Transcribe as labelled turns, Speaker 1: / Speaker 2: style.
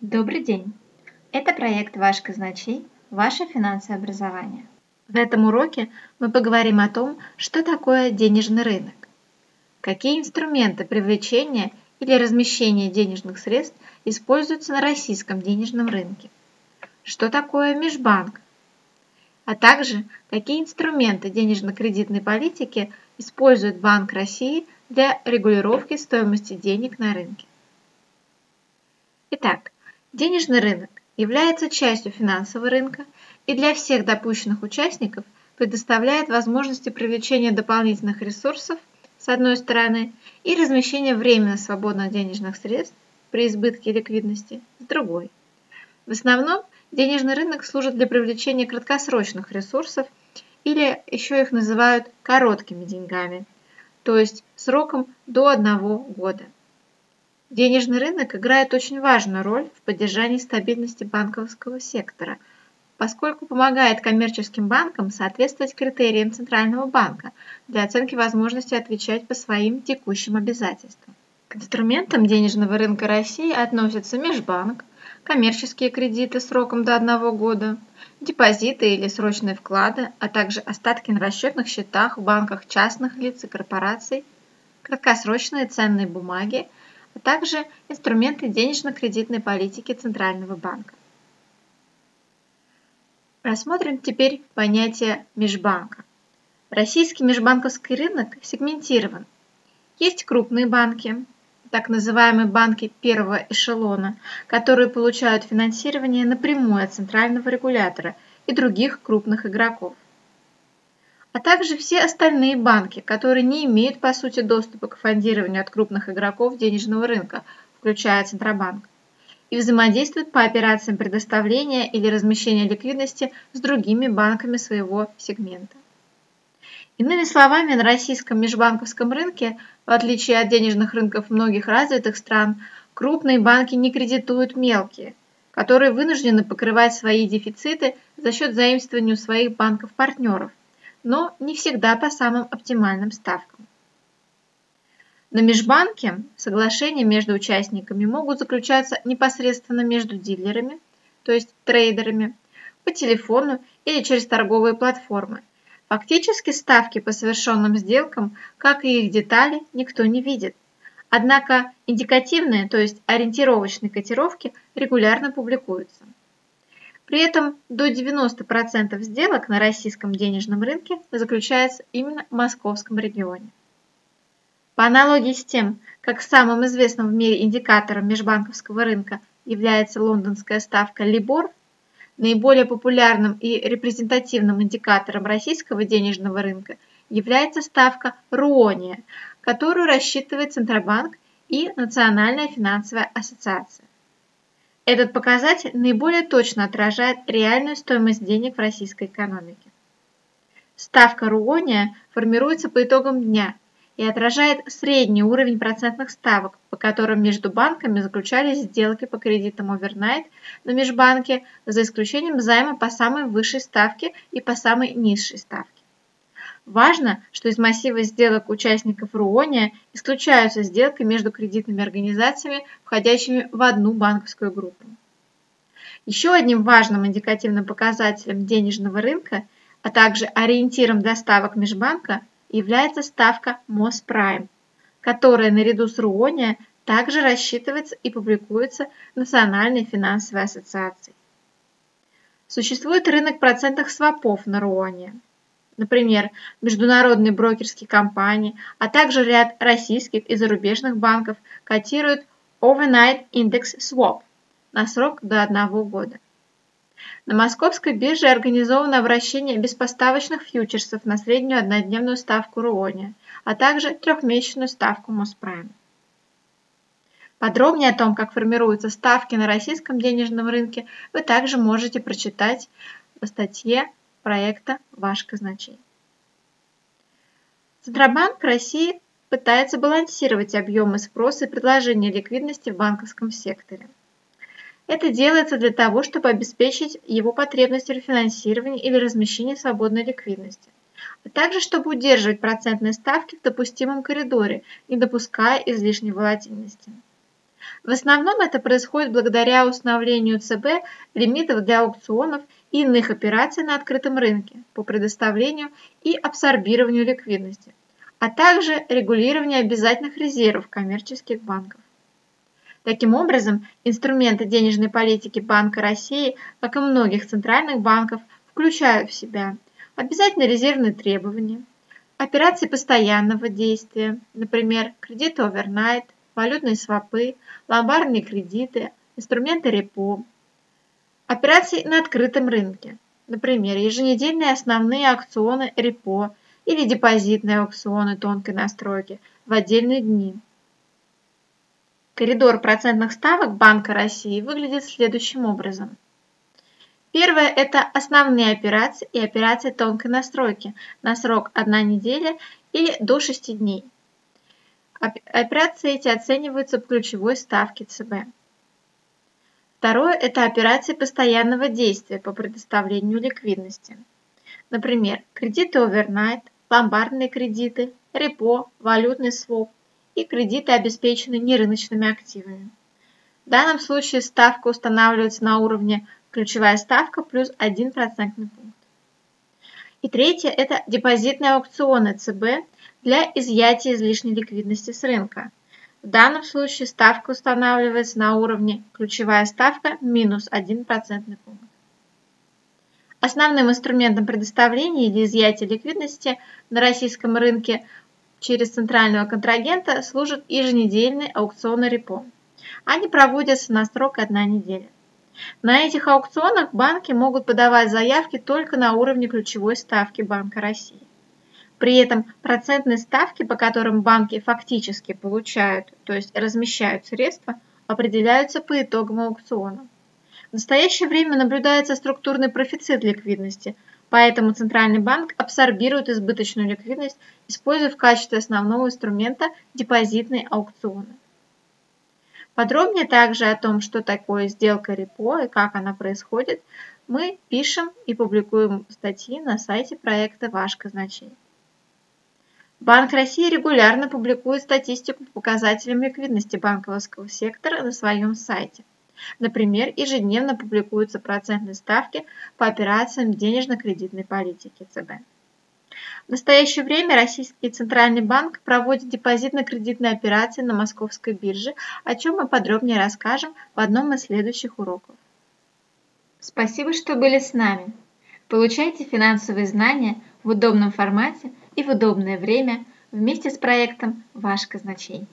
Speaker 1: Добрый день! Это проект «Ваш казначей. Ваше финансовое образование». В этом уроке мы поговорим о том, что такое денежный рынок, какие инструменты привлечения или размещения денежных средств используются на российском денежном рынке, что такое межбанк, а также какие инструменты денежно-кредитной политики использует Банк России для регулировки стоимости денег на рынке. Итак, Денежный рынок является частью финансового рынка и для всех допущенных участников предоставляет возможности привлечения дополнительных ресурсов с одной стороны и размещения временно свободных денежных средств при избытке ликвидности с другой. В основном денежный рынок служит для привлечения краткосрочных ресурсов или еще их называют короткими деньгами, то есть сроком до одного года. Денежный рынок играет очень важную роль в поддержании стабильности банковского сектора, поскольку помогает коммерческим банкам соответствовать критериям Центрального банка для оценки возможности отвечать по своим текущим обязательствам. К инструментам денежного рынка России относятся межбанк, коммерческие кредиты сроком до одного года, депозиты или срочные вклады, а также остатки на расчетных счетах в банках частных лиц и корпораций, краткосрочные ценные бумаги – а также инструменты денежно-кредитной политики Центрального банка. Рассмотрим теперь понятие межбанка. Российский межбанковский рынок сегментирован. Есть крупные банки, так называемые банки первого эшелона, которые получают финансирование напрямую от центрального регулятора и других крупных игроков а также все остальные банки, которые не имеют по сути доступа к фондированию от крупных игроков денежного рынка, включая Центробанк, и взаимодействуют по операциям предоставления или размещения ликвидности с другими банками своего сегмента. Иными словами, на российском межбанковском рынке, в отличие от денежных рынков многих развитых стран, крупные банки не кредитуют мелкие, которые вынуждены покрывать свои дефициты за счет заимствования у своих банков-партнеров, но не всегда по самым оптимальным ставкам. На межбанке соглашения между участниками могут заключаться непосредственно между дилерами, то есть трейдерами, по телефону или через торговые платформы. Фактически ставки по совершенным сделкам, как и их детали, никто не видит. Однако индикативные, то есть ориентировочные котировки регулярно публикуются. При этом до 90% сделок на российском денежном рынке заключается именно в московском регионе. По аналогии с тем, как самым известным в мире индикатором межбанковского рынка является лондонская ставка LIBOR, наиболее популярным и репрезентативным индикатором российского денежного рынка является ставка РУОНИЯ, которую рассчитывает Центробанк и Национальная финансовая ассоциация. Этот показатель наиболее точно отражает реальную стоимость денег в российской экономике. Ставка Руония формируется по итогам дня и отражает средний уровень процентных ставок, по которым между банками заключались сделки по кредитам овернайт на межбанке, за исключением займа по самой высшей ставке и по самой низшей ставке. Важно, что из массива сделок участников РУОНИА исключаются сделки между кредитными организациями, входящими в одну банковскую группу. Еще одним важным индикативным показателем денежного рынка, а также ориентиром доставок межбанка является ставка Моспрайм, которая наряду с РУОНИА также рассчитывается и публикуется Национальной финансовой ассоциацией. Существует рынок процентных свопов на РУОНИА например, международные брокерские компании, а также ряд российских и зарубежных банков котируют Overnight Index Swap на срок до одного года. На московской бирже организовано обращение беспоставочных фьючерсов на среднюю однодневную ставку РУОНИ, а также трехмесячную ставку Моспрайм. Подробнее о том, как формируются ставки на российском денежном рынке, вы также можете прочитать в статье проекта «Ваш казначей». Центробанк России пытается балансировать объемы спроса и предложения ликвидности в банковском секторе. Это делается для того, чтобы обеспечить его потребности рефинансирования или размещения свободной ликвидности, а также чтобы удерживать процентные ставки в допустимом коридоре, не допуская излишней волатильности. В основном это происходит благодаря установлению ЦБ лимитов для аукционов иных операций на открытом рынке по предоставлению и абсорбированию ликвидности, а также регулированию обязательных резервов коммерческих банков. Таким образом, инструменты денежной политики Банка России, как и многих центральных банков, включают в себя обязательно резервные требования, операции постоянного действия, например, кредиты овернайт, валютные свопы, ломбардные кредиты, инструменты репо, операции на открытом рынке, например, еженедельные основные аукционы репо или депозитные аукционы тонкой настройки в отдельные дни – Коридор процентных ставок Банка России выглядит следующим образом. Первое – это основные операции и операции тонкой настройки на срок 1 неделя или до 6 дней. Операции эти оцениваются по ключевой ставке ЦБ. Второе – это операции постоянного действия по предоставлению ликвидности. Например, кредиты овернайт, ломбардные кредиты, репо, валютный своп, и кредиты обеспечены нерыночными активами. В данном случае ставка устанавливается на уровне ключевая ставка плюс 1 процентный пункт. И третье – это депозитные аукционы ЦБ для изъятия излишней ликвидности с рынка. В данном случае ставка устанавливается на уровне ключевая ставка минус 1 процентный пункт. Основным инструментом предоставления или изъятия ликвидности на российском рынке через центрального контрагента служат еженедельные аукционы репо. Они проводятся на срок одна неделя. На этих аукционах банки могут подавать заявки только на уровне ключевой ставки Банка России. При этом процентные ставки, по которым банки фактически получают, то есть размещают средства, определяются по итогам аукциона. В настоящее время наблюдается структурный профицит ликвидности – Поэтому Центральный банк абсорбирует избыточную ликвидность, используя в качестве основного инструмента депозитные аукционы. Подробнее также о том, что такое сделка репо и как она происходит, мы пишем и публикуем статьи на сайте проекта «Ваш казначей». Банк России регулярно публикует статистику по показателям ликвидности банковского сектора на своем сайте. Например, ежедневно публикуются процентные ставки по операциям денежно-кредитной политики ЦБ. В настоящее время Российский Центральный банк проводит депозитно-кредитные операции на московской бирже, о чем мы подробнее расскажем в одном из следующих уроков. Спасибо, что были с нами. Получайте финансовые знания в удобном формате и в удобное время вместе с проектом «Ваш казначей».